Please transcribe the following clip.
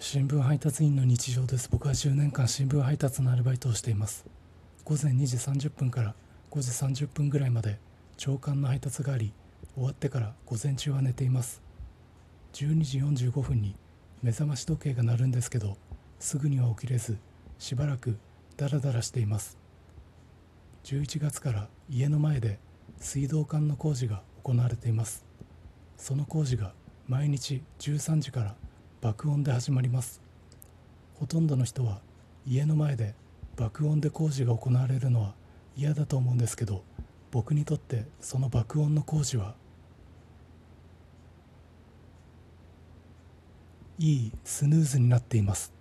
新聞配達員の日常です。僕は10年間新聞配達のアルバイトをしています。午前2時30分から5時30分ぐらいまで朝刊の配達があり終わってから午前中は寝ています。12時45分に目覚まし時計が鳴るんですけどすぐには起きれずしばらくダラダラしています。11月から家の前で水道管の工事が行われています。その工事が毎日13時から爆音で始まります。ほとんどの人は家の前で爆音で工事が行われるのは嫌だと思うんですけど僕にとってその爆音の工事はいいスヌーズになっています。